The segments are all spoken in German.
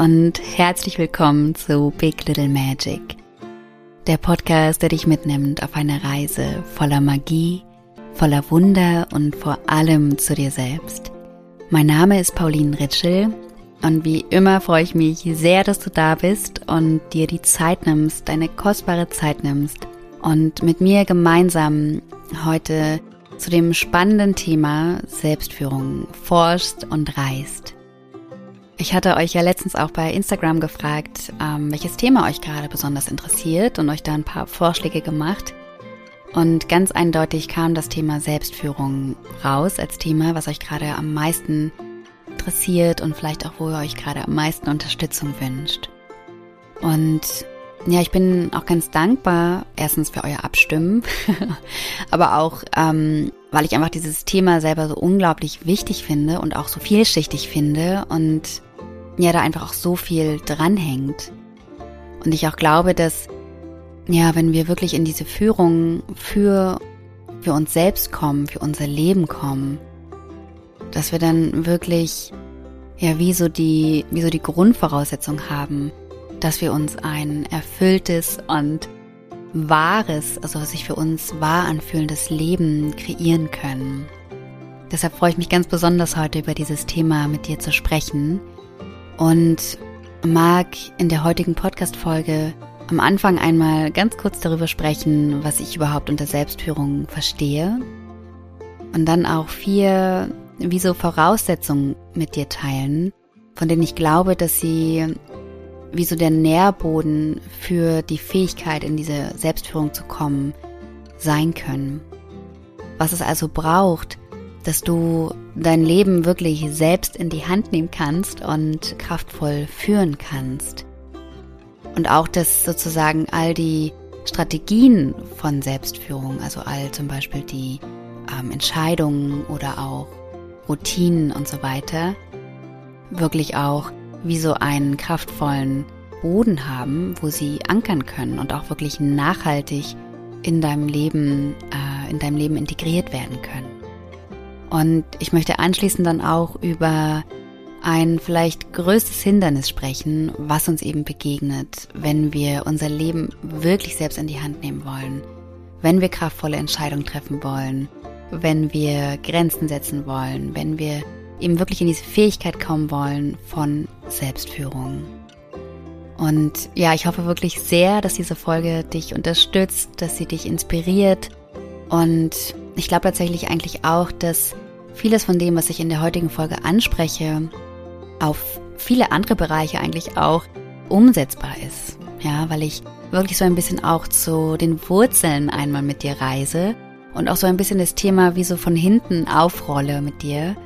Und herzlich willkommen zu Big Little Magic, der Podcast, der dich mitnimmt auf eine Reise voller Magie, voller Wunder und vor allem zu dir selbst. Mein Name ist Pauline Ritschel und wie immer freue ich mich sehr, dass du da bist und dir die Zeit nimmst, deine kostbare Zeit nimmst und mit mir gemeinsam heute zu dem spannenden Thema Selbstführung forschst und reist. Ich hatte euch ja letztens auch bei Instagram gefragt, ähm, welches Thema euch gerade besonders interessiert und euch da ein paar Vorschläge gemacht. Und ganz eindeutig kam das Thema Selbstführung raus als Thema, was euch gerade am meisten interessiert und vielleicht auch, wo ihr euch gerade am meisten Unterstützung wünscht. Und ja, ich bin auch ganz dankbar, erstens für euer Abstimmen, aber auch, ähm, weil ich einfach dieses Thema selber so unglaublich wichtig finde und auch so vielschichtig finde und ja da einfach auch so viel dranhängt. Und ich auch glaube, dass ja, wenn wir wirklich in diese Führung für, für uns selbst kommen, für unser Leben kommen, dass wir dann wirklich ja wie so die, wie so die Grundvoraussetzung haben, dass wir uns ein erfülltes und wahres, also sich für uns wahr anfühlendes Leben kreieren können. Deshalb freue ich mich ganz besonders heute über dieses Thema mit dir zu sprechen und mag in der heutigen Podcast-Folge am Anfang einmal ganz kurz darüber sprechen, was ich überhaupt unter Selbstführung verstehe und dann auch vier wie so Voraussetzungen mit dir teilen, von denen ich glaube, dass sie wie so der Nährboden für die Fähigkeit, in diese Selbstführung zu kommen, sein können. Was es also braucht, dass du dein Leben wirklich selbst in die Hand nehmen kannst und kraftvoll führen kannst. Und auch, dass sozusagen all die Strategien von Selbstführung, also all zum Beispiel die ähm, Entscheidungen oder auch Routinen und so weiter, wirklich auch wie so einen kraftvollen Boden haben, wo sie ankern können und auch wirklich nachhaltig in deinem Leben, äh, in deinem Leben integriert werden können. Und ich möchte anschließend dann auch über ein vielleicht größtes Hindernis sprechen, was uns eben begegnet, wenn wir unser Leben wirklich selbst in die Hand nehmen wollen, wenn wir kraftvolle Entscheidungen treffen wollen, wenn wir Grenzen setzen wollen, wenn wir eben wirklich in diese Fähigkeit kommen wollen von Selbstführung. Und ja, ich hoffe wirklich sehr, dass diese Folge dich unterstützt, dass sie dich inspiriert und ich glaube tatsächlich eigentlich auch, dass vieles von dem, was ich in der heutigen Folge anspreche, auf viele andere Bereiche eigentlich auch umsetzbar ist. Ja, weil ich wirklich so ein bisschen auch zu den Wurzeln einmal mit dir reise und auch so ein bisschen das Thema wie so von hinten aufrolle mit dir.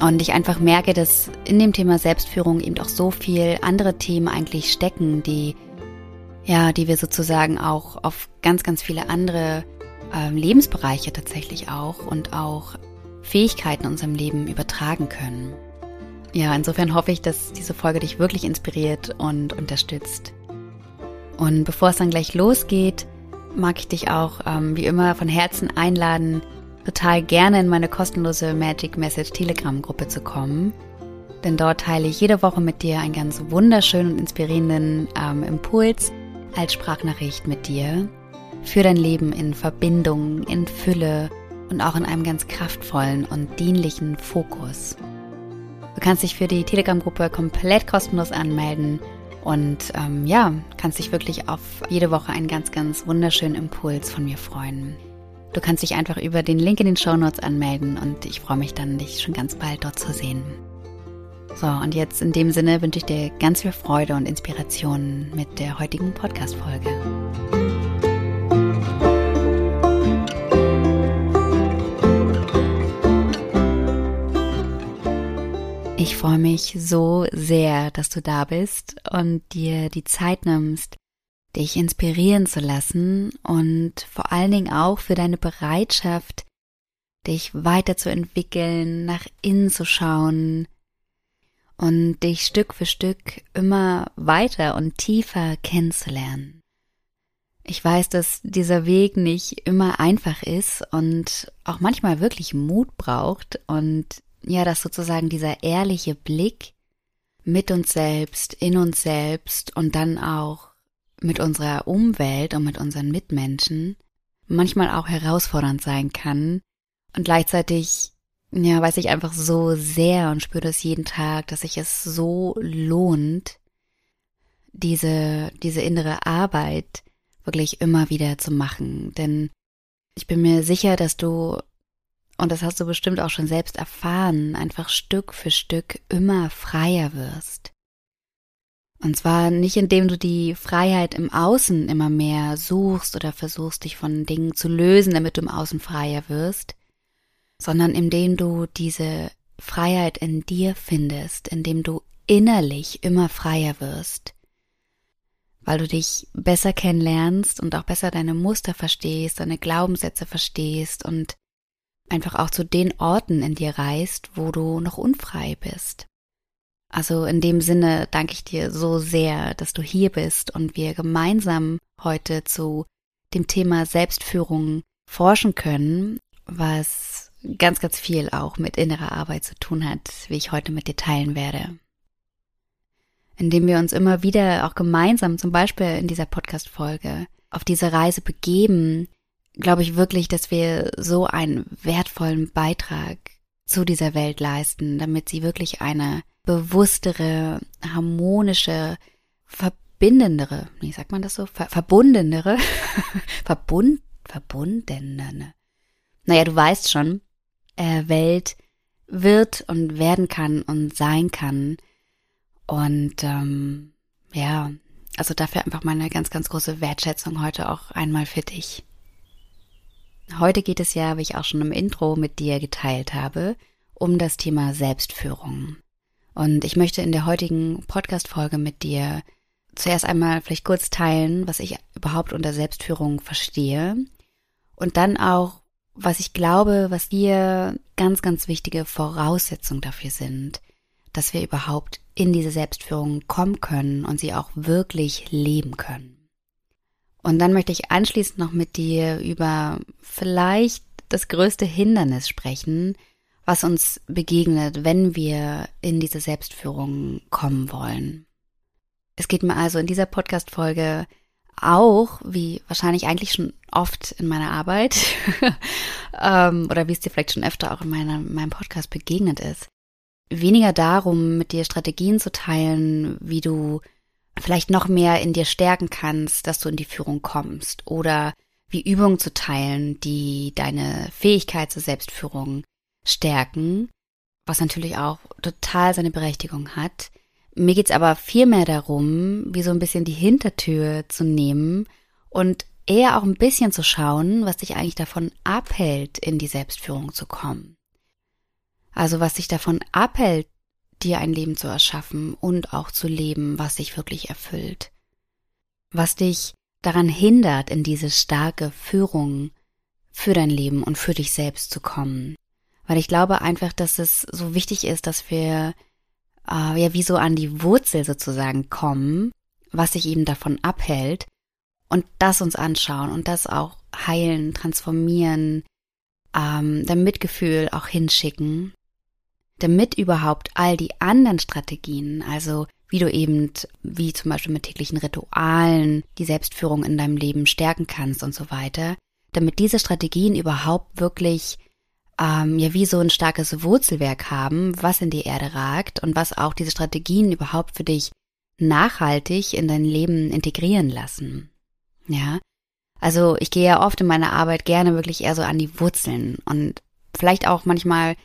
Und ich einfach merke, dass in dem Thema Selbstführung eben auch so viel andere Themen eigentlich stecken, die, ja, die wir sozusagen auch auf ganz, ganz viele andere äh, Lebensbereiche tatsächlich auch und auch Fähigkeiten in unserem Leben übertragen können. Ja, insofern hoffe ich, dass diese Folge dich wirklich inspiriert und unterstützt. Und bevor es dann gleich losgeht, mag ich dich auch ähm, wie immer von Herzen einladen, total gerne in meine kostenlose Magic Message Telegram Gruppe zu kommen. Denn dort teile ich jede Woche mit dir einen ganz wunderschönen und inspirierenden ähm, Impuls als Sprachnachricht mit dir für dein Leben in Verbindung, in Fülle und auch in einem ganz kraftvollen und dienlichen Fokus. Du kannst dich für die Telegram-Gruppe komplett kostenlos anmelden und ähm, ja, kannst dich wirklich auf jede Woche einen ganz, ganz wunderschönen Impuls von mir freuen. Du kannst dich einfach über den Link in den Show Notes anmelden und ich freue mich dann, dich schon ganz bald dort zu sehen. So, und jetzt in dem Sinne wünsche ich dir ganz viel Freude und Inspiration mit der heutigen Podcast-Folge. Ich freue mich so sehr, dass du da bist und dir die Zeit nimmst, dich inspirieren zu lassen und vor allen Dingen auch für deine Bereitschaft, dich weiterzuentwickeln, nach innen zu schauen und dich Stück für Stück immer weiter und tiefer kennenzulernen. Ich weiß, dass dieser Weg nicht immer einfach ist und auch manchmal wirklich Mut braucht und ja, dass sozusagen dieser ehrliche Blick mit uns selbst, in uns selbst und dann auch mit unserer Umwelt und mit unseren Mitmenschen manchmal auch herausfordernd sein kann und gleichzeitig ja, weiß ich einfach so sehr und spüre das jeden Tag, dass sich es so lohnt, diese, diese innere Arbeit wirklich immer wieder zu machen. Denn ich bin mir sicher, dass du, und das hast du bestimmt auch schon selbst erfahren, einfach Stück für Stück immer freier wirst. Und zwar nicht indem du die Freiheit im Außen immer mehr suchst oder versuchst, dich von Dingen zu lösen, damit du im Außen freier wirst, sondern indem du diese Freiheit in dir findest, indem du innerlich immer freier wirst, weil du dich besser kennenlernst und auch besser deine Muster verstehst, deine Glaubenssätze verstehst und einfach auch zu den Orten in dir reist, wo du noch unfrei bist. Also in dem Sinne danke ich dir so sehr, dass du hier bist und wir gemeinsam heute zu dem Thema Selbstführung forschen können, was ganz, ganz viel auch mit innerer Arbeit zu tun hat, wie ich heute mit dir teilen werde. Indem wir uns immer wieder auch gemeinsam, zum Beispiel in dieser Podcast-Folge, auf diese Reise begeben, glaube ich wirklich, dass wir so einen wertvollen Beitrag zu dieser Welt leisten, damit sie wirklich eine bewusstere, harmonische, verbindendere, wie sagt man das so, Ver verbundenere, verbund, verbundene, naja, du weißt schon, äh, Welt wird und werden kann und sein kann. Und ähm, ja, also dafür einfach meine ganz, ganz große Wertschätzung heute auch einmal für dich. Heute geht es ja, wie ich auch schon im Intro mit dir geteilt habe, um das Thema Selbstführung. Und ich möchte in der heutigen Podcast-Folge mit dir zuerst einmal vielleicht kurz teilen, was ich überhaupt unter Selbstführung verstehe und dann auch was ich glaube, was hier ganz, ganz wichtige Voraussetzungen dafür sind, dass wir überhaupt in diese Selbstführung kommen können und sie auch wirklich leben können. Und dann möchte ich anschließend noch mit dir über vielleicht das größte Hindernis sprechen, was uns begegnet, wenn wir in diese Selbstführung kommen wollen. Es geht mir also in dieser Podcast-Folge auch, wie wahrscheinlich eigentlich schon oft in meiner Arbeit ähm, oder wie es dir vielleicht schon öfter auch in meiner, meinem Podcast begegnet ist, weniger darum, mit dir Strategien zu teilen, wie du vielleicht noch mehr in dir stärken kannst, dass du in die Führung kommst oder wie Übungen zu teilen, die deine Fähigkeit zur Selbstführung stärken, was natürlich auch total seine Berechtigung hat, mir geht's aber vielmehr darum, wie so ein bisschen die Hintertür zu nehmen und eher auch ein bisschen zu schauen, was dich eigentlich davon abhält, in die Selbstführung zu kommen. Also was dich davon abhält, dir ein Leben zu erschaffen und auch zu leben, was dich wirklich erfüllt. Was dich daran hindert, in diese starke Führung für dein Leben und für dich selbst zu kommen. Weil ich glaube einfach, dass es so wichtig ist, dass wir äh, ja wie so an die Wurzel sozusagen kommen, was sich eben davon abhält und das uns anschauen und das auch heilen, transformieren, ähm, der Mitgefühl auch hinschicken, damit überhaupt all die anderen Strategien, also wie du eben, wie zum Beispiel mit täglichen Ritualen, die Selbstführung in deinem Leben stärken kannst und so weiter, damit diese Strategien überhaupt wirklich ähm, ja wie so ein starkes Wurzelwerk haben, was in die Erde ragt und was auch diese Strategien überhaupt für dich nachhaltig in dein Leben integrieren lassen. Ja. Also ich gehe ja oft in meiner Arbeit gerne wirklich eher so an die Wurzeln und vielleicht auch manchmal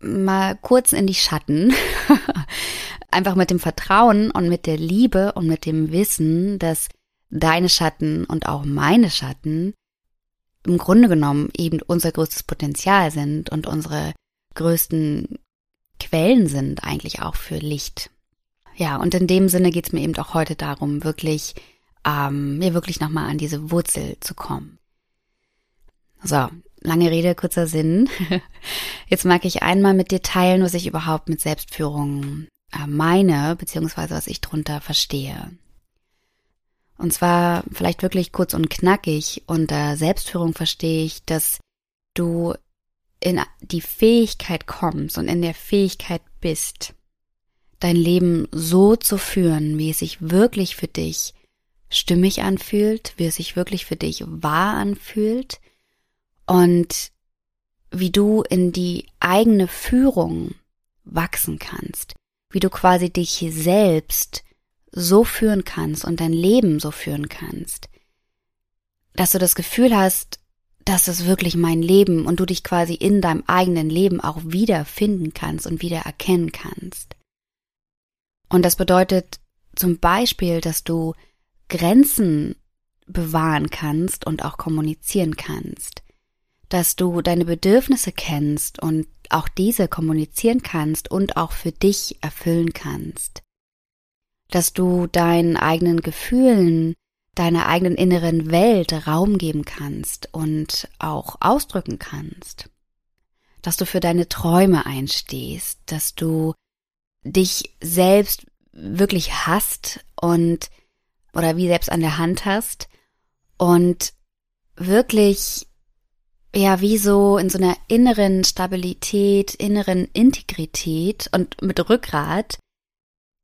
mal kurz in die Schatten. Einfach mit dem Vertrauen und mit der Liebe und mit dem Wissen, dass deine Schatten und auch meine Schatten im Grunde genommen eben unser größtes Potenzial sind und unsere größten Quellen sind eigentlich auch für Licht. Ja, und in dem Sinne geht's mir eben auch heute darum, wirklich, ähm, mir wirklich nochmal an diese Wurzel zu kommen. So, lange Rede, kurzer Sinn. Jetzt mag ich einmal mit dir teilen, was ich überhaupt mit Selbstführung äh, meine, beziehungsweise was ich drunter verstehe. Und zwar vielleicht wirklich kurz und knackig. Unter Selbstführung verstehe ich, dass du in die Fähigkeit kommst und in der Fähigkeit bist, dein Leben so zu führen, wie es sich wirklich für dich stimmig anfühlt, wie es sich wirklich für dich wahr anfühlt und wie du in die eigene Führung wachsen kannst, wie du quasi dich selbst so führen kannst und dein Leben so führen kannst, dass du das Gefühl hast, das ist wirklich mein Leben und du dich quasi in deinem eigenen Leben auch wiederfinden kannst und wieder erkennen kannst. Und das bedeutet zum Beispiel, dass du Grenzen bewahren kannst und auch kommunizieren kannst, dass du deine Bedürfnisse kennst und auch diese kommunizieren kannst und auch für dich erfüllen kannst, dass du deinen eigenen Gefühlen, deiner eigenen inneren Welt Raum geben kannst und auch ausdrücken kannst, dass du für deine Träume einstehst, dass du dich selbst wirklich hast und oder wie selbst an der Hand hast und wirklich ja wie so in so einer inneren Stabilität, inneren Integrität und mit Rückgrat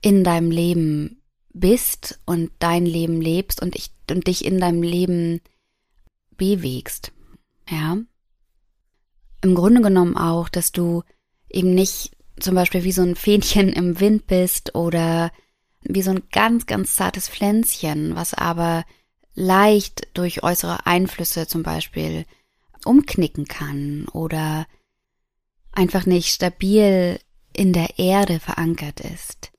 in deinem Leben bist und dein Leben lebst und, ich, und dich in deinem Leben bewegst. Ja. Im Grunde genommen auch, dass du eben nicht zum Beispiel wie so ein Fähnchen im Wind bist oder wie so ein ganz, ganz zartes Pflänzchen, was aber leicht durch äußere Einflüsse zum Beispiel umknicken kann oder einfach nicht stabil in der Erde verankert ist,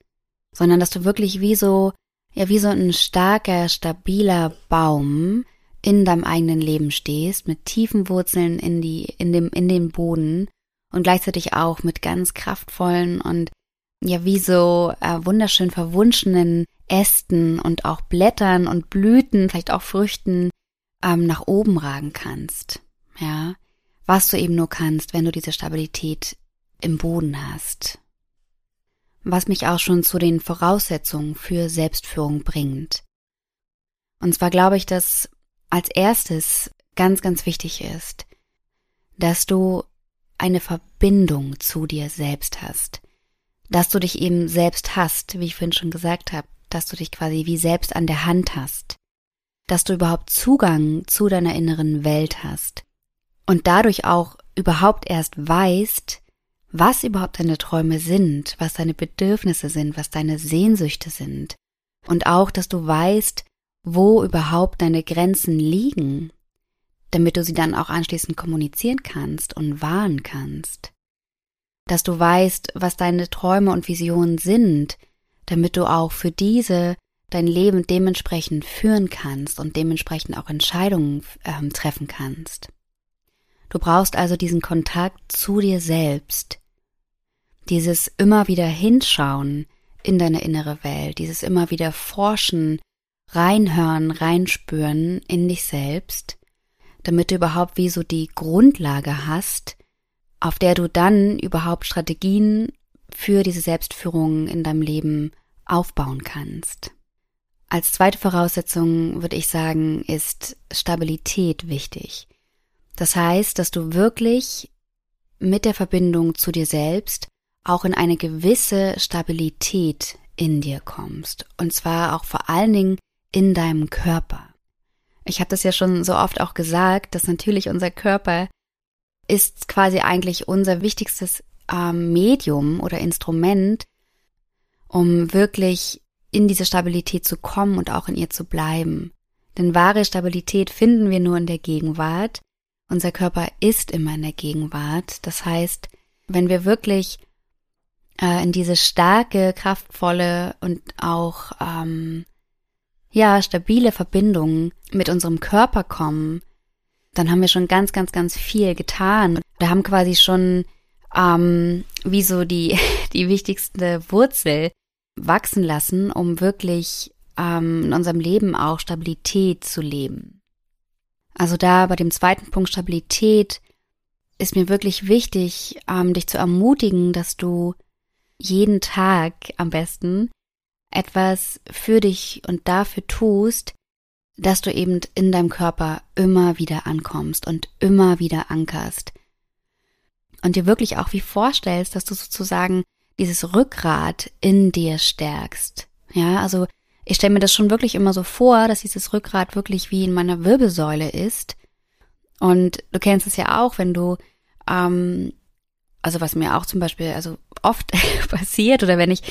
sondern dass du wirklich wie so, ja, wie so ein starker, stabiler Baum in deinem eigenen Leben stehst, mit tiefen Wurzeln in die, in dem, in den Boden und gleichzeitig auch mit ganz kraftvollen und ja wie so äh, wunderschön verwunschenen Ästen und auch Blättern und Blüten, vielleicht auch Früchten ähm, nach oben ragen kannst. Ja, was du eben nur kannst, wenn du diese Stabilität im Boden hast. Was mich auch schon zu den Voraussetzungen für Selbstführung bringt. Und zwar glaube ich, dass als erstes ganz, ganz wichtig ist, dass du eine Verbindung zu dir selbst hast dass du dich eben selbst hast, wie ich vorhin schon gesagt habe, dass du dich quasi wie selbst an der Hand hast, dass du überhaupt Zugang zu deiner inneren Welt hast und dadurch auch überhaupt erst weißt, was überhaupt deine Träume sind, was deine Bedürfnisse sind, was deine Sehnsüchte sind und auch, dass du weißt, wo überhaupt deine Grenzen liegen, damit du sie dann auch anschließend kommunizieren kannst und wahren kannst dass du weißt, was deine Träume und Visionen sind, damit du auch für diese dein Leben dementsprechend führen kannst und dementsprechend auch Entscheidungen äh, treffen kannst. Du brauchst also diesen Kontakt zu dir selbst, dieses immer wieder hinschauen in deine innere Welt, dieses immer wieder forschen, reinhören, reinspüren in dich selbst, damit du überhaupt wie so die Grundlage hast, auf der du dann überhaupt Strategien für diese Selbstführung in deinem Leben aufbauen kannst. Als zweite Voraussetzung würde ich sagen, ist Stabilität wichtig. Das heißt, dass du wirklich mit der Verbindung zu dir selbst auch in eine gewisse Stabilität in dir kommst. Und zwar auch vor allen Dingen in deinem Körper. Ich habe das ja schon so oft auch gesagt, dass natürlich unser Körper ist quasi eigentlich unser wichtigstes ähm, Medium oder Instrument, um wirklich in diese Stabilität zu kommen und auch in ihr zu bleiben. Denn wahre Stabilität finden wir nur in der Gegenwart. Unser Körper ist immer in der Gegenwart. Das heißt, wenn wir wirklich äh, in diese starke, kraftvolle und auch ähm, ja stabile Verbindung mit unserem Körper kommen, dann haben wir schon ganz, ganz, ganz viel getan. Wir haben quasi schon ähm, wie so die, die wichtigste Wurzel wachsen lassen, um wirklich ähm, in unserem Leben auch Stabilität zu leben. Also da bei dem zweiten Punkt Stabilität ist mir wirklich wichtig, ähm, dich zu ermutigen, dass du jeden Tag am besten etwas für dich und dafür tust, dass du eben in deinem Körper immer wieder ankommst und immer wieder ankerst. Und dir wirklich auch wie vorstellst, dass du sozusagen dieses Rückgrat in dir stärkst. Ja, also ich stelle mir das schon wirklich immer so vor, dass dieses Rückgrat wirklich wie in meiner Wirbelsäule ist. Und du kennst es ja auch, wenn du, ähm, also was mir auch zum Beispiel, also oft passiert oder wenn ich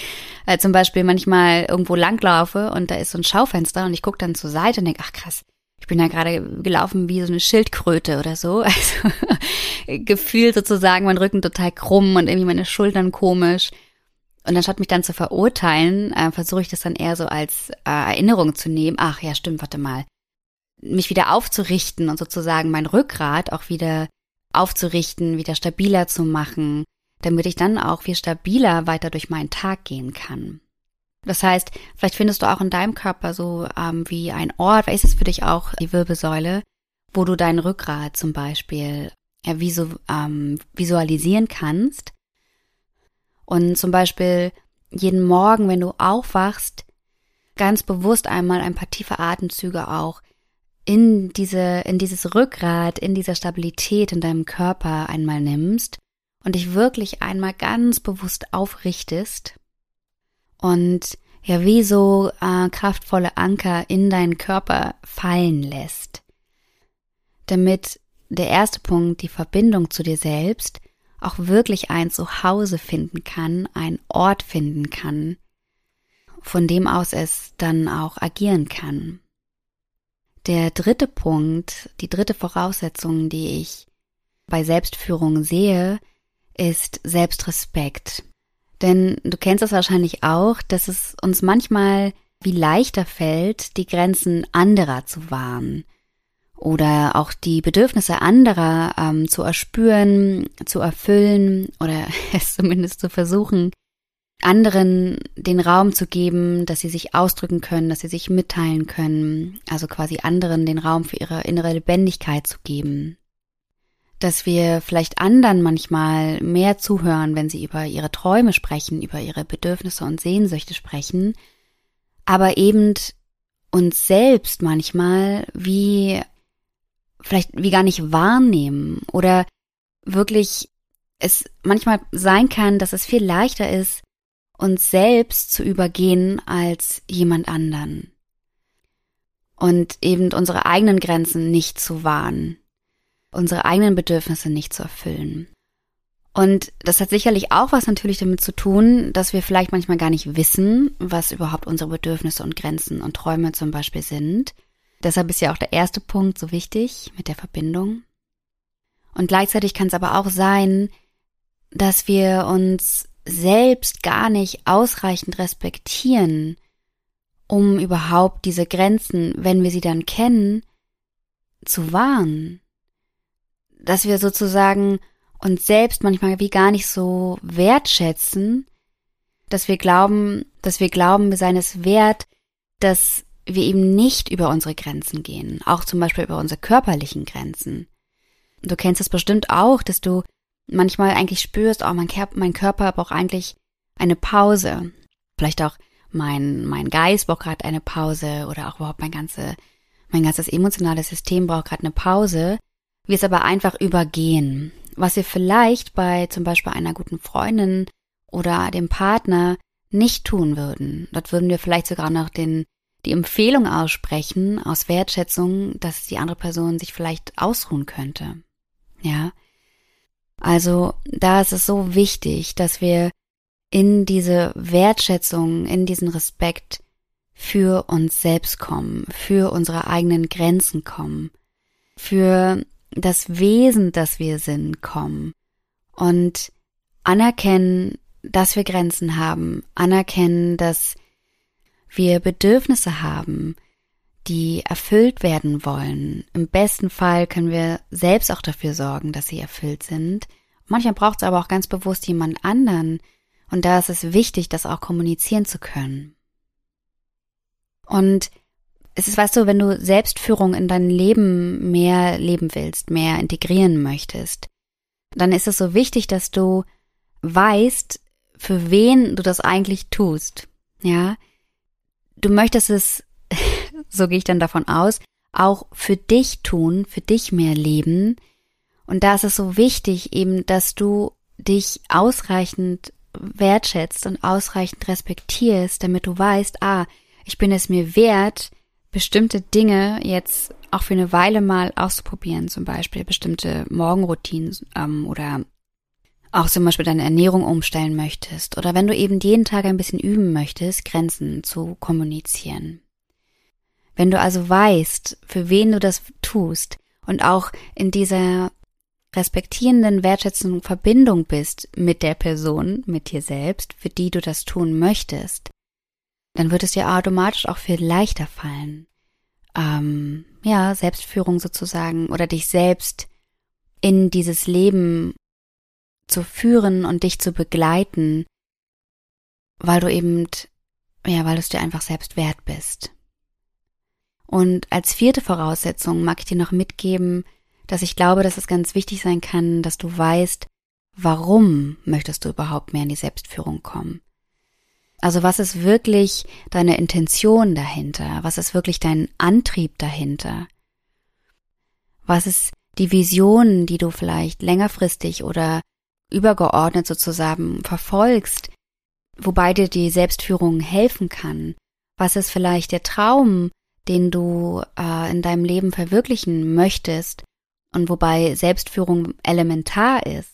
äh, zum Beispiel manchmal irgendwo langlaufe und da ist so ein Schaufenster und ich gucke dann zur Seite und denke, ach krass, ich bin da gerade gelaufen wie so eine Schildkröte oder so. Also gefühlt sozusagen mein Rücken total krumm und irgendwie meine Schultern komisch. Und anstatt mich dann zu verurteilen, äh, versuche ich das dann eher so als äh, Erinnerung zu nehmen. Ach ja, stimmt, warte mal. Mich wieder aufzurichten und sozusagen mein Rückgrat auch wieder aufzurichten, wieder stabiler zu machen, damit ich dann auch viel stabiler weiter durch meinen Tag gehen kann. Das heißt, vielleicht findest du auch in deinem Körper so ähm, wie ein Ort, ist es für dich auch die Wirbelsäule, wo du dein Rückgrat zum Beispiel ja, visu ähm, visualisieren kannst und zum Beispiel jeden Morgen, wenn du aufwachst, ganz bewusst einmal ein paar tiefe Atemzüge auch in diese, in dieses Rückgrat, in dieser Stabilität in deinem Körper einmal nimmst und dich wirklich einmal ganz bewusst aufrichtest und ja, wie so äh, kraftvolle Anker in deinen Körper fallen lässt. Damit der erste Punkt, die Verbindung zu dir selbst, auch wirklich ein Zuhause finden kann, ein Ort finden kann, von dem aus es dann auch agieren kann. Der dritte Punkt, die dritte Voraussetzung, die ich bei Selbstführung sehe, ist Selbstrespekt. Denn du kennst es wahrscheinlich auch, dass es uns manchmal wie leichter fällt, die Grenzen anderer zu wahren oder auch die Bedürfnisse anderer ähm, zu erspüren, zu erfüllen oder es zumindest zu versuchen, anderen den Raum zu geben, dass sie sich ausdrücken können, dass sie sich mitteilen können, also quasi anderen den Raum für ihre innere Lebendigkeit zu geben. Dass wir vielleicht anderen manchmal mehr zuhören, wenn sie über ihre Träume sprechen, über ihre Bedürfnisse und Sehnsüchte sprechen, aber eben uns selbst manchmal wie vielleicht wie gar nicht wahrnehmen oder wirklich es manchmal sein kann, dass es viel leichter ist, uns selbst zu übergehen als jemand anderen. Und eben unsere eigenen Grenzen nicht zu wahren, unsere eigenen Bedürfnisse nicht zu erfüllen. Und das hat sicherlich auch was natürlich damit zu tun, dass wir vielleicht manchmal gar nicht wissen, was überhaupt unsere Bedürfnisse und Grenzen und Träume zum Beispiel sind Deshalb ist ja auch der erste Punkt so wichtig mit der Verbindung. Und gleichzeitig kann es aber auch sein, dass wir uns selbst gar nicht ausreichend respektieren, um überhaupt diese Grenzen, wenn wir sie dann kennen, zu wahren. Dass wir sozusagen uns selbst manchmal wie gar nicht so wertschätzen, dass wir glauben, dass wir glauben, wir seien es wert, dass wir eben nicht über unsere Grenzen gehen, auch zum Beispiel über unsere körperlichen Grenzen. Du kennst es bestimmt auch, dass du manchmal eigentlich spürst, oh, mein, mein Körper braucht eigentlich eine Pause. Vielleicht auch mein, mein Geist braucht gerade eine Pause oder auch überhaupt mein ganze, mein ganzes emotionales System braucht gerade eine Pause. Wir es aber einfach übergehen. Was wir vielleicht bei zum Beispiel einer guten Freundin oder dem Partner nicht tun würden. Dort würden wir vielleicht sogar noch den die Empfehlung aussprechen aus Wertschätzung, dass die andere Person sich vielleicht ausruhen könnte. Ja. Also da ist es so wichtig, dass wir in diese Wertschätzung, in diesen Respekt für uns selbst kommen, für unsere eigenen Grenzen kommen, für das Wesen, das wir sind, kommen und anerkennen, dass wir Grenzen haben, anerkennen, dass wir Bedürfnisse haben, die erfüllt werden wollen. Im besten Fall können wir selbst auch dafür sorgen, dass sie erfüllt sind. Manchmal braucht es aber auch ganz bewusst jemand anderen. Und da ist es wichtig, das auch kommunizieren zu können. Und es ist, weißt du, wenn du Selbstführung in dein Leben mehr leben willst, mehr integrieren möchtest, dann ist es so wichtig, dass du weißt, für wen du das eigentlich tust. Ja, du möchtest es, so gehe ich dann davon aus, auch für dich tun, für dich mehr leben. Und da ist es so wichtig eben, dass du dich ausreichend wertschätzt und ausreichend respektierst, damit du weißt, ah, ich bin es mir wert, bestimmte Dinge jetzt auch für eine Weile mal auszuprobieren, zum Beispiel bestimmte Morgenroutinen ähm, oder auch zum Beispiel deine Ernährung umstellen möchtest oder wenn du eben jeden Tag ein bisschen üben möchtest, Grenzen zu kommunizieren. Wenn du also weißt, für wen du das tust und auch in dieser respektierenden, wertschätzenden Verbindung bist mit der Person, mit dir selbst, für die du das tun möchtest, dann wird es dir automatisch auch viel leichter fallen, ähm, ja, Selbstführung sozusagen oder dich selbst in dieses Leben zu führen und dich zu begleiten, weil du eben, ja, weil du es dir einfach selbst wert bist. Und als vierte Voraussetzung mag ich dir noch mitgeben, dass ich glaube, dass es ganz wichtig sein kann, dass du weißt, warum möchtest du überhaupt mehr in die Selbstführung kommen. Also was ist wirklich deine Intention dahinter? Was ist wirklich dein Antrieb dahinter? Was ist die Vision, die du vielleicht längerfristig oder übergeordnet sozusagen verfolgst, wobei dir die Selbstführung helfen kann? Was ist vielleicht der Traum, den du äh, in deinem Leben verwirklichen möchtest und wobei Selbstführung elementar ist?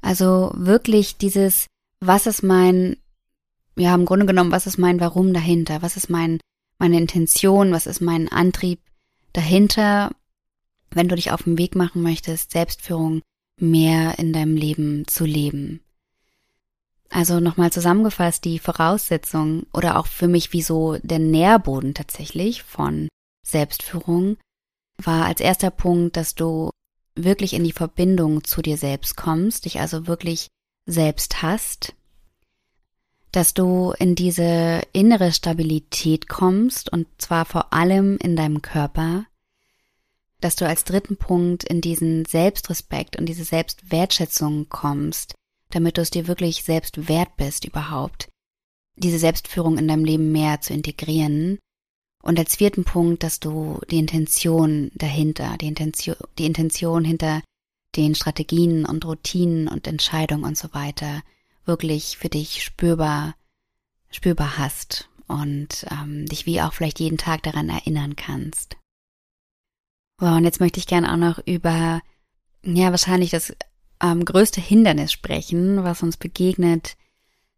Also wirklich dieses, was ist mein, ja, im Grunde genommen, was ist mein Warum dahinter? Was ist mein, meine Intention? Was ist mein Antrieb dahinter, wenn du dich auf den Weg machen möchtest, Selbstführung mehr in deinem Leben zu leben. Also nochmal zusammengefasst, die Voraussetzung oder auch für mich wie so der Nährboden tatsächlich von Selbstführung war als erster Punkt, dass du wirklich in die Verbindung zu dir selbst kommst, dich also wirklich selbst hast, dass du in diese innere Stabilität kommst und zwar vor allem in deinem Körper, dass du als dritten Punkt in diesen Selbstrespekt und diese Selbstwertschätzung kommst, damit du es dir wirklich selbst wert bist überhaupt, diese Selbstführung in deinem Leben mehr zu integrieren. Und als vierten Punkt, dass du die Intention dahinter, die Intention, die Intention hinter den Strategien und Routinen und Entscheidungen und so weiter wirklich für dich spürbar, spürbar hast und ähm, dich wie auch vielleicht jeden Tag daran erinnern kannst. Wow, und jetzt möchte ich gerne auch noch über, ja, wahrscheinlich das ähm, größte Hindernis sprechen, was uns begegnet,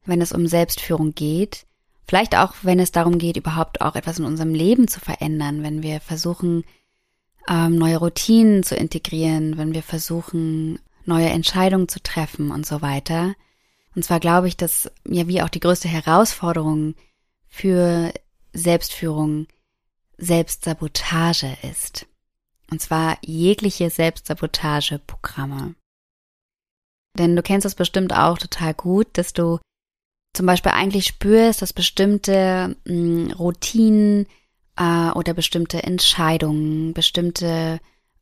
wenn es um Selbstführung geht. Vielleicht auch, wenn es darum geht, überhaupt auch etwas in unserem Leben zu verändern, wenn wir versuchen, ähm, neue Routinen zu integrieren, wenn wir versuchen, neue Entscheidungen zu treffen und so weiter. Und zwar glaube ich, dass ja wie auch die größte Herausforderung für Selbstführung Selbstsabotage ist. Und zwar jegliche Selbstsabotageprogramme. Denn du kennst das bestimmt auch total gut, dass du zum Beispiel eigentlich spürst, dass bestimmte mh, hm, Routinen äh, oder bestimmte Entscheidungen, bestimmte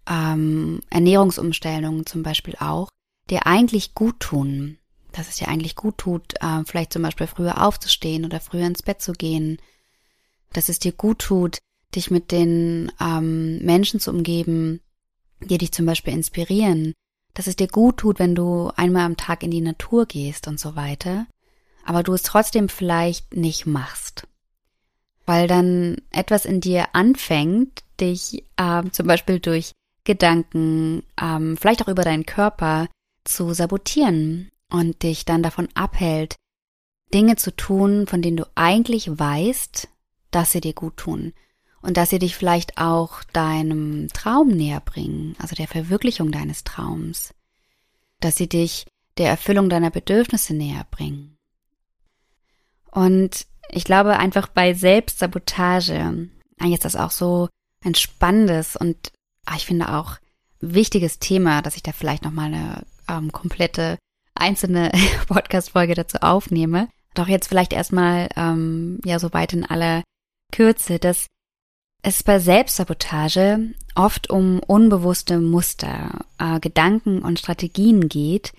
ähm, Ernährungsumstellungen zum Beispiel auch, dir eigentlich gut tun. Dass es dir eigentlich gut tut, äh, vielleicht zum Beispiel früher aufzustehen oder früher ins Bett zu gehen. Dass es dir gut tut, dich mit den ähm, Menschen zu umgeben, die dich zum Beispiel inspirieren, dass es dir gut tut, wenn du einmal am Tag in die Natur gehst und so weiter, aber du es trotzdem vielleicht nicht machst. Weil dann etwas in dir anfängt, dich ähm, zum Beispiel durch Gedanken, ähm, vielleicht auch über deinen Körper zu sabotieren und dich dann davon abhält, Dinge zu tun, von denen du eigentlich weißt, dass sie dir gut tun und dass sie dich vielleicht auch deinem Traum näher bringen, also der Verwirklichung deines Traums, dass sie dich der Erfüllung deiner Bedürfnisse näher bringen. Und ich glaube einfach bei Selbstsabotage, eigentlich ist das auch so ein spannendes und ah, ich finde auch wichtiges Thema, dass ich da vielleicht nochmal eine ähm, komplette einzelne Podcast-Folge dazu aufnehme. Doch jetzt vielleicht erstmal ähm, ja so weit in aller Kürze, dass es bei Selbstsabotage oft um unbewusste Muster, äh, Gedanken und Strategien geht,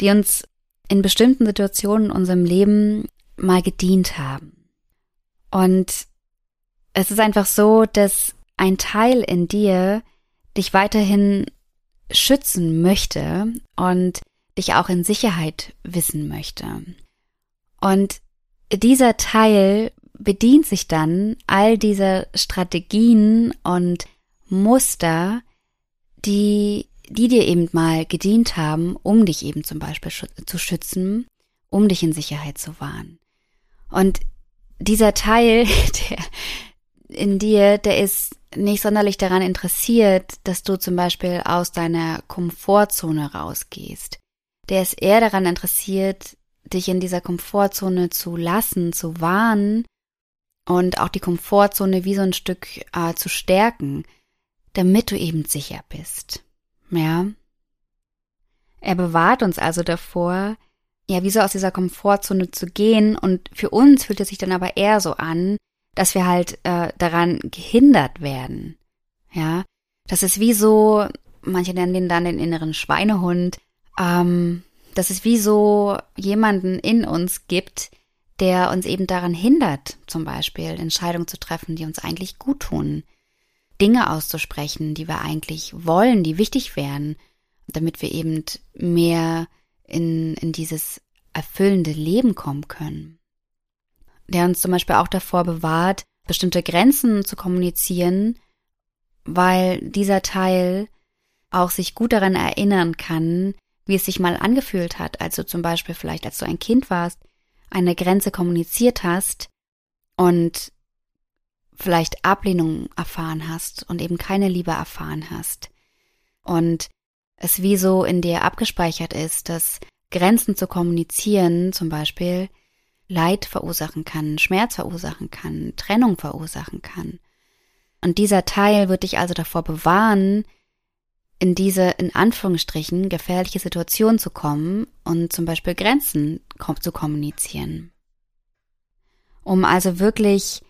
die uns in bestimmten Situationen in unserem Leben mal gedient haben. Und es ist einfach so, dass ein Teil in dir dich weiterhin schützen möchte und dich auch in Sicherheit wissen möchte. Und dieser Teil bedient sich dann all dieser Strategien und Muster, die, die dir eben mal gedient haben, um dich eben zum Beispiel zu schützen, um dich in Sicherheit zu wahren. Und dieser Teil, der in dir, der ist nicht sonderlich daran interessiert, dass du zum Beispiel aus deiner Komfortzone rausgehst. Der ist eher daran interessiert, dich in dieser Komfortzone zu lassen, zu warnen und auch die Komfortzone wie so ein Stück äh, zu stärken, damit du eben sicher bist. Ja. Er bewahrt uns also davor, ja, wie so aus dieser Komfortzone zu gehen und für uns fühlt es sich dann aber eher so an, dass wir halt äh, daran gehindert werden. Ja, das ist wie so, manche nennen den dann den inneren Schweinehund, ähm, dass es wie so jemanden in uns gibt, der uns eben daran hindert, zum Beispiel Entscheidungen zu treffen, die uns eigentlich gut tun, Dinge auszusprechen, die wir eigentlich wollen, die wichtig wären, damit wir eben mehr in, in dieses erfüllende Leben kommen können. Der uns zum Beispiel auch davor bewahrt, bestimmte Grenzen zu kommunizieren, weil dieser Teil auch sich gut daran erinnern kann, wie es sich mal angefühlt hat, als du zum Beispiel vielleicht, als du ein Kind warst, eine Grenze kommuniziert hast und vielleicht Ablehnung erfahren hast und eben keine Liebe erfahren hast. Und es wie so in dir abgespeichert ist, dass Grenzen zu kommunizieren zum Beispiel Leid verursachen kann, Schmerz verursachen kann, Trennung verursachen kann. Und dieser Teil wird dich also davor bewahren, in diese in Anführungsstrichen gefährliche Situation zu kommen und zum Beispiel Grenzen zu kommunizieren. Um also wirklich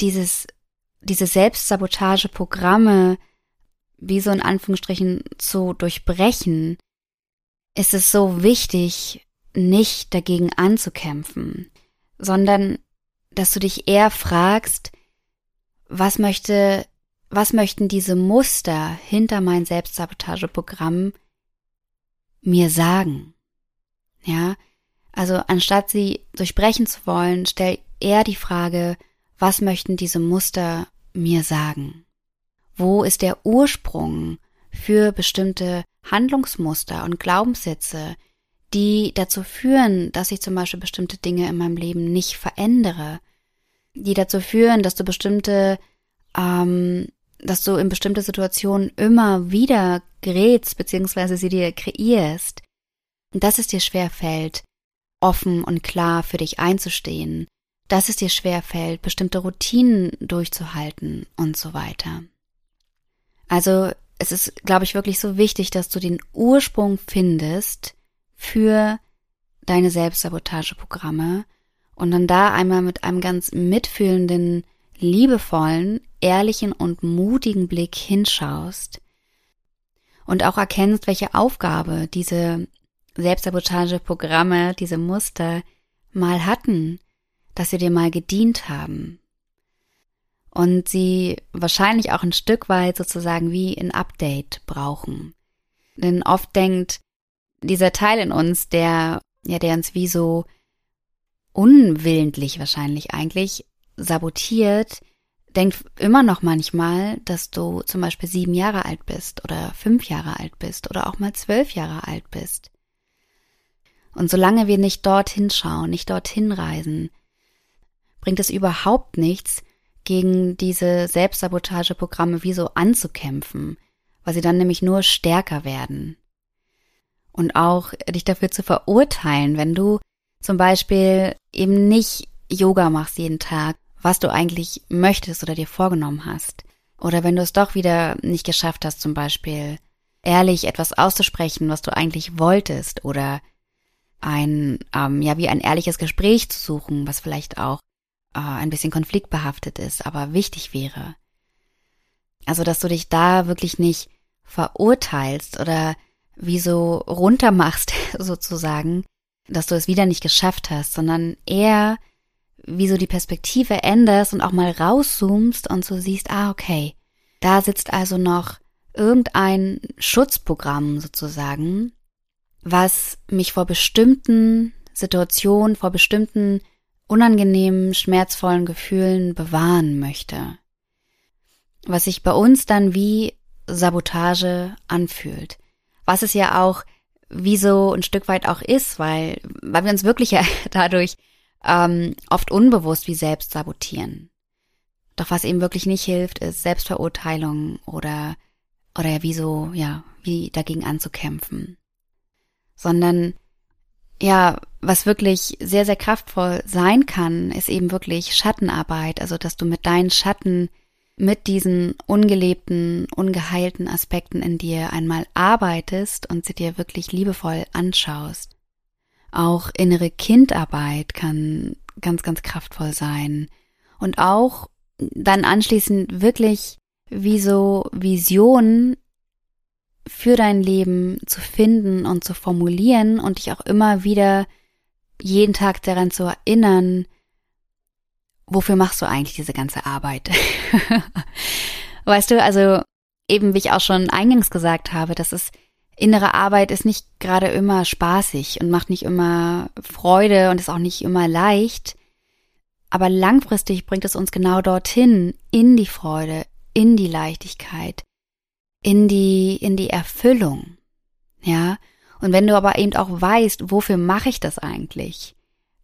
dieses, diese Selbstsabotageprogramme wie so in Anführungsstrichen zu durchbrechen, ist es so wichtig, nicht dagegen anzukämpfen, sondern dass du dich eher fragst, was möchte was möchten diese Muster hinter mein Selbstsabotageprogramm mir sagen? Ja, also anstatt sie durchbrechen zu wollen, stell eher die Frage, was möchten diese Muster mir sagen? Wo ist der Ursprung für bestimmte Handlungsmuster und Glaubenssätze, die dazu führen, dass ich zum Beispiel bestimmte Dinge in meinem Leben nicht verändere, die dazu führen, dass du bestimmte ähm, dass du in bestimmte Situationen immer wieder gerätst, beziehungsweise sie dir kreierst, und dass es dir schwer fällt, offen und klar für dich einzustehen, dass es dir schwer fällt, bestimmte Routinen durchzuhalten und so weiter. Also es ist, glaube ich, wirklich so wichtig, dass du den Ursprung findest für deine Selbstsabotageprogramme und dann da einmal mit einem ganz mitfühlenden liebevollen, ehrlichen und mutigen Blick hinschaust und auch erkennst, welche Aufgabe diese Selbstsabotageprogramme, diese Muster mal hatten, dass sie dir mal gedient haben. Und sie wahrscheinlich auch ein Stück weit sozusagen wie ein Update brauchen. Denn oft denkt dieser Teil in uns, der, ja, der uns wie so unwillentlich wahrscheinlich eigentlich sabotiert, denkt immer noch manchmal, dass du zum Beispiel sieben Jahre alt bist oder fünf Jahre alt bist oder auch mal zwölf Jahre alt bist. Und solange wir nicht dorthin schauen, nicht dorthin reisen, bringt es überhaupt nichts, gegen diese Selbstsabotageprogramme wie so anzukämpfen, weil sie dann nämlich nur stärker werden. Und auch dich dafür zu verurteilen, wenn du zum Beispiel eben nicht Yoga machst jeden Tag was du eigentlich möchtest oder dir vorgenommen hast. Oder wenn du es doch wieder nicht geschafft hast, zum Beispiel ehrlich etwas auszusprechen, was du eigentlich wolltest, oder ein, ähm, ja, wie ein ehrliches Gespräch zu suchen, was vielleicht auch äh, ein bisschen konfliktbehaftet ist, aber wichtig wäre. Also, dass du dich da wirklich nicht verurteilst oder wie so runtermachst, sozusagen, dass du es wieder nicht geschafft hast, sondern eher wie so die Perspektive änderst und auch mal rauszoomst und so siehst, ah, okay, da sitzt also noch irgendein Schutzprogramm sozusagen, was mich vor bestimmten Situationen, vor bestimmten unangenehmen, schmerzvollen Gefühlen bewahren möchte. Was sich bei uns dann wie Sabotage anfühlt. Was es ja auch wie so ein Stück weit auch ist, weil, weil wir uns wirklich ja dadurch ähm, oft unbewusst wie selbst sabotieren. Doch was eben wirklich nicht hilft, ist Selbstverurteilung oder, oder wie so, ja, wie dagegen anzukämpfen. Sondern, ja, was wirklich sehr, sehr kraftvoll sein kann, ist eben wirklich Schattenarbeit, also dass du mit deinen Schatten, mit diesen ungelebten, ungeheilten Aspekten in dir einmal arbeitest und sie dir wirklich liebevoll anschaust. Auch innere Kindarbeit kann ganz, ganz kraftvoll sein. Und auch dann anschließend wirklich wie so Visionen für dein Leben zu finden und zu formulieren und dich auch immer wieder jeden Tag daran zu erinnern, wofür machst du eigentlich diese ganze Arbeit? weißt du, also eben wie ich auch schon eingangs gesagt habe, dass es innere Arbeit ist nicht gerade immer spaßig und macht nicht immer Freude und ist auch nicht immer leicht. Aber langfristig bringt es uns genau dorthin, in die Freude, in die Leichtigkeit, in die, in die Erfüllung. Ja. Und wenn du aber eben auch weißt, wofür mache ich das eigentlich,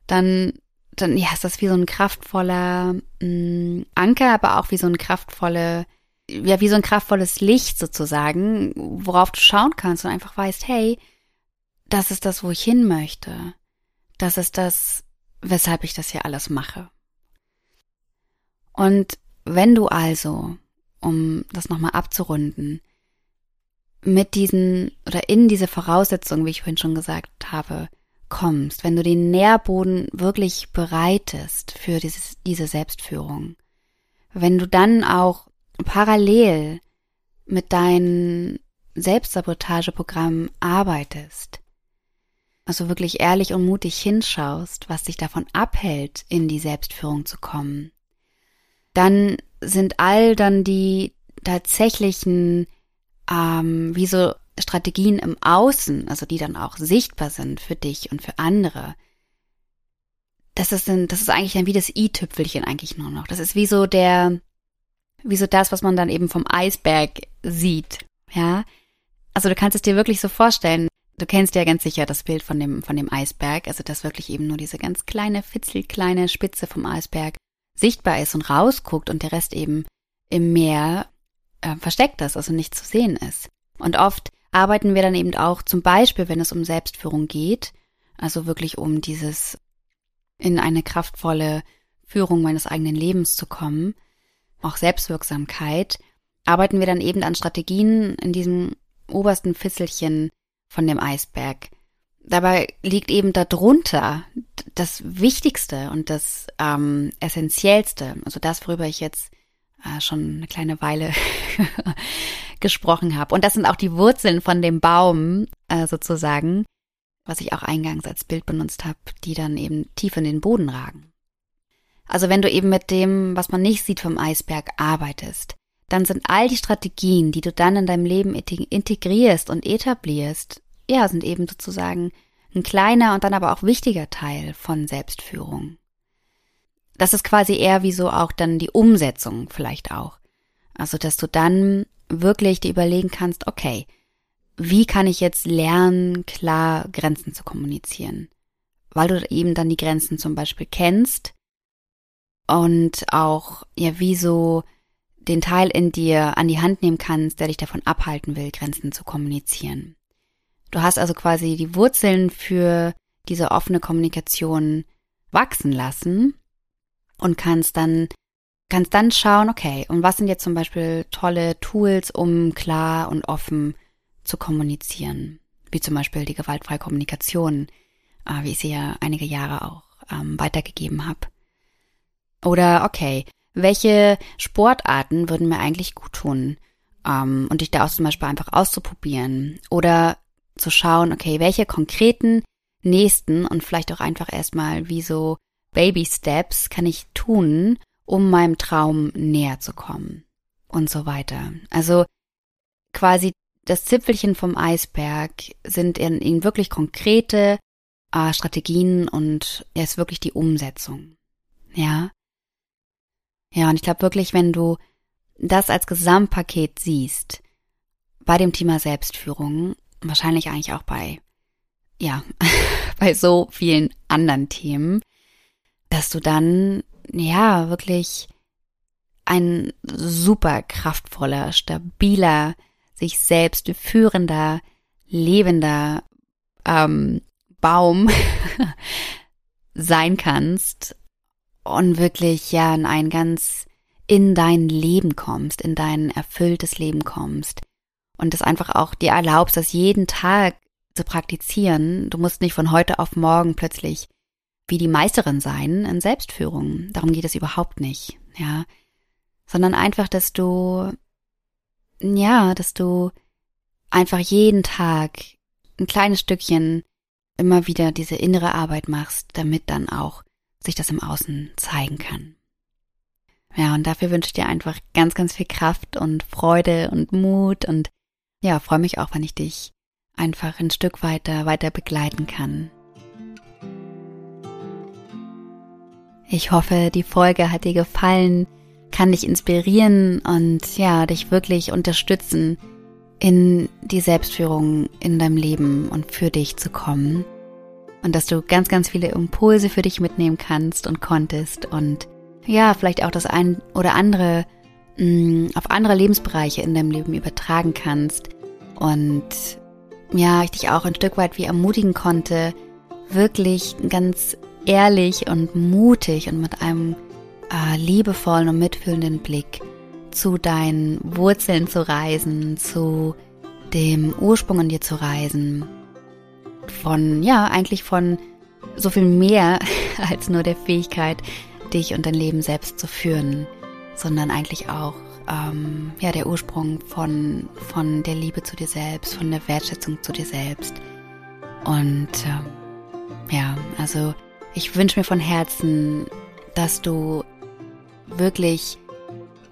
dann, dann, ja, ist das wie so ein kraftvoller mh, mm, Anker, aber auch wie so ein kraftvolle, ja, wie so ein kraftvolles Licht sozusagen, worauf du schauen kannst und einfach weißt, hey, das ist das, wo ich hin möchte. Das ist das, weshalb ich das hier alles mache. Und wenn du also, um das nochmal abzurunden, mit diesen oder in diese Voraussetzungen, wie ich vorhin schon gesagt habe, kommst, wenn du den Nährboden wirklich bereitest für dieses, diese Selbstführung, wenn du dann auch parallel mit deinen Selbstsabotageprogrammen arbeitest, also wirklich ehrlich und mutig hinschaust, was dich davon abhält, in die Selbstführung zu kommen, dann sind all dann die tatsächlichen ähm, wie so Strategien im Außen, also die dann auch sichtbar sind für dich und für andere. Das ist, ein, das ist eigentlich dann wie das i-Tüpfelchen eigentlich nur noch. Das ist wie so der, wie so das, was man dann eben vom Eisberg sieht. Ja. Also du kannst es dir wirklich so vorstellen. Du kennst ja ganz sicher das Bild von dem, von dem Eisberg. Also dass wirklich eben nur diese ganz kleine, fitzelkleine Spitze vom Eisberg sichtbar ist und rausguckt und der Rest eben im Meer äh, versteckt ist, also nicht zu sehen ist. Und oft arbeiten wir dann eben auch zum Beispiel, wenn es um Selbstführung geht, also wirklich um dieses in eine kraftvolle Führung meines eigenen Lebens zu kommen, auch Selbstwirksamkeit, arbeiten wir dann eben an Strategien in diesem obersten Fisselchen von dem Eisberg. Dabei liegt eben darunter das Wichtigste und das ähm, Essentiellste, also das, worüber ich jetzt äh, schon eine kleine Weile gesprochen habe. Und das sind auch die Wurzeln von dem Baum äh, sozusagen, was ich auch eingangs als Bild benutzt habe, die dann eben tief in den Boden ragen. Also wenn du eben mit dem, was man nicht sieht vom Eisberg, arbeitest, dann sind all die Strategien, die du dann in deinem Leben integrierst und etablierst, ja, sind eben sozusagen ein kleiner und dann aber auch wichtiger Teil von Selbstführung das ist quasi eher wie so auch dann die Umsetzung vielleicht auch. Also, dass du dann wirklich dir überlegen kannst, okay, wie kann ich jetzt lernen, klar Grenzen zu kommunizieren? Weil du eben dann die Grenzen zum Beispiel kennst und auch, ja, wie so den Teil in dir an die Hand nehmen kannst, der dich davon abhalten will, Grenzen zu kommunizieren. Du hast also quasi die Wurzeln für diese offene Kommunikation wachsen lassen und kannst dann kannst dann schauen, okay, und was sind jetzt zum Beispiel tolle Tools, um klar und offen zu kommunizieren, wie zum Beispiel die gewaltfreie Kommunikation, äh, wie ich sie ja einige Jahre auch ähm, weitergegeben habe. Oder okay, welche Sportarten würden mir eigentlich gut tun? Ähm, und dich da auch zum Beispiel einfach auszuprobieren oder zu schauen, okay, welche konkreten nächsten und vielleicht auch einfach erstmal wie so Baby Steps kann ich tun, um meinem Traum näher zu kommen und so weiter. Also quasi das Zipfelchen vom Eisberg sind in, in wirklich konkrete äh, Strategien und ist wirklich die Umsetzung. Ja. Ja, und ich glaube wirklich, wenn du das als Gesamtpaket siehst, bei dem Thema Selbstführung, wahrscheinlich eigentlich auch bei, ja, bei so vielen anderen Themen, dass du dann, ja, wirklich ein super kraftvoller, stabiler, sich selbst führender, lebender ähm, Baum sein kannst und wirklich ja in ein ganz in dein Leben kommst, in dein erfülltes Leben kommst und das einfach auch dir erlaubst, das jeden Tag zu praktizieren. Du musst nicht von heute auf morgen plötzlich wie die Meisterin sein in Selbstführung. Darum geht es überhaupt nicht, ja. Sondern einfach, dass du, ja, dass du einfach jeden Tag ein kleines Stückchen immer wieder diese innere Arbeit machst, damit dann auch sich das im Außen zeigen kann. Ja, und dafür wünsche ich dir einfach ganz, ganz viel Kraft und Freude und Mut und ja, freue mich auch, wenn ich dich einfach ein Stück weiter, weiter begleiten kann. Ich hoffe, die Folge hat dir gefallen, kann dich inspirieren und ja, dich wirklich unterstützen, in die Selbstführung in deinem Leben und für dich zu kommen. Und dass du ganz, ganz viele Impulse für dich mitnehmen kannst und konntest und ja, vielleicht auch das ein oder andere mh, mm, auf andere Lebensbereiche in deinem Leben übertragen kannst. Und ja, ich dich auch ein Stück weit wie ermutigen konnte, wirklich ganz ehrlich und mutig und mit einem äh, liebevollen und mitfühlenden Blick zu deinen Wurzeln zu reisen, zu dem Ursprung in dir zu reisen. Von, ja, eigentlich von so viel mehr als nur der Fähigkeit, dich und dein Leben selbst zu führen, sondern eigentlich auch, ähm, ja, der Ursprung von, von der Liebe zu dir selbst, von der Wertschätzung zu dir selbst. Und, äh, ja, also, ich wünsche mir von Herzen, dass du wirklich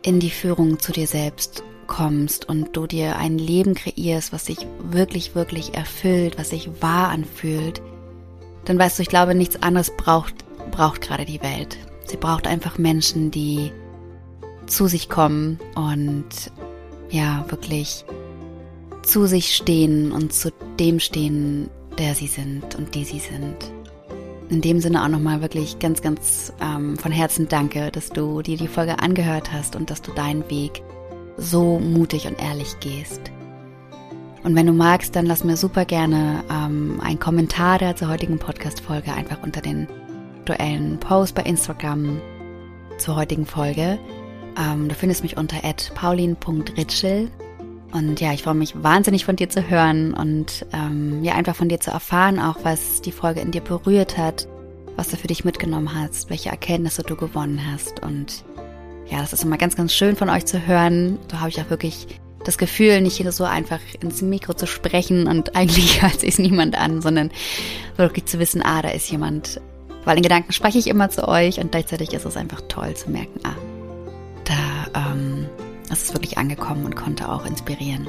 in die Führung zu dir selbst kommst und du dir ein Leben kreierst, was sich wirklich, wirklich erfüllt, was sich wahr anfühlt, dann weißt du, ich glaube, nichts anderes braucht, braucht gerade die Welt. Sie braucht einfach Menschen, die zu sich kommen und ja, wirklich zu sich stehen und zu dem stehen, der sie sind und die sie sind in dem Sinne auch nochmal wirklich ganz, ganz ähm, von Herzen danke, dass du dir die Folge angehört hast und dass du deinen Weg so mutig und ehrlich gehst. Und wenn du magst, dann lass mir super gerne ähm, einen Kommentar der zur heutigen Podcast-Folge einfach unter den aktuellen Post bei Instagram zur heutigen Folge. Ähm, du findest mich unter paulin.ritschel und ja, ich freue mich wahnsinnig von dir zu hören und ähm, ja, einfach von dir zu erfahren, auch was die Folge in dir berührt hat, was du für dich mitgenommen hast, welche Erkenntnisse du gewonnen hast. Und ja, das ist immer ganz, ganz schön von euch zu hören. Da habe ich auch wirklich das Gefühl, nicht so einfach ins Mikro zu sprechen und eigentlich hört sich niemand an, sondern wirklich zu wissen, ah, da ist jemand. Weil in Gedanken spreche ich immer zu euch und gleichzeitig ist es einfach toll zu merken, ah, da ähm, es ist wirklich angekommen und konnte auch inspirieren.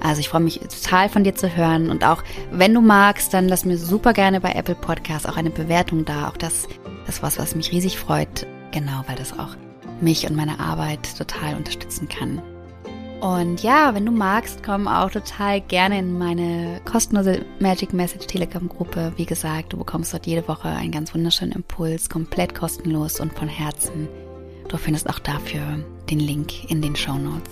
Also ich freue mich total von dir zu hören und auch wenn du magst, dann lass mir super gerne bei Apple Podcasts auch eine Bewertung da. Auch das ist was, was mich riesig freut. Genau, weil das auch mich und meine Arbeit total unterstützen kann. Und ja, wenn du magst, komm auch total gerne in meine kostenlose Magic Message Telegram Gruppe. Wie gesagt, du bekommst dort jede Woche einen ganz wunderschönen Impuls, komplett kostenlos und von Herzen. Du findest auch dafür den Link in den Show Notes.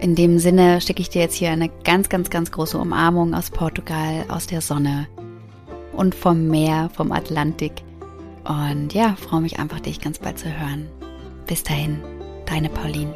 In dem Sinne schicke ich dir jetzt hier eine ganz, ganz, ganz große Umarmung aus Portugal, aus der Sonne und vom Meer, vom Atlantik. Und ja, freue mich einfach, dich ganz bald zu hören. Bis dahin, deine Pauline.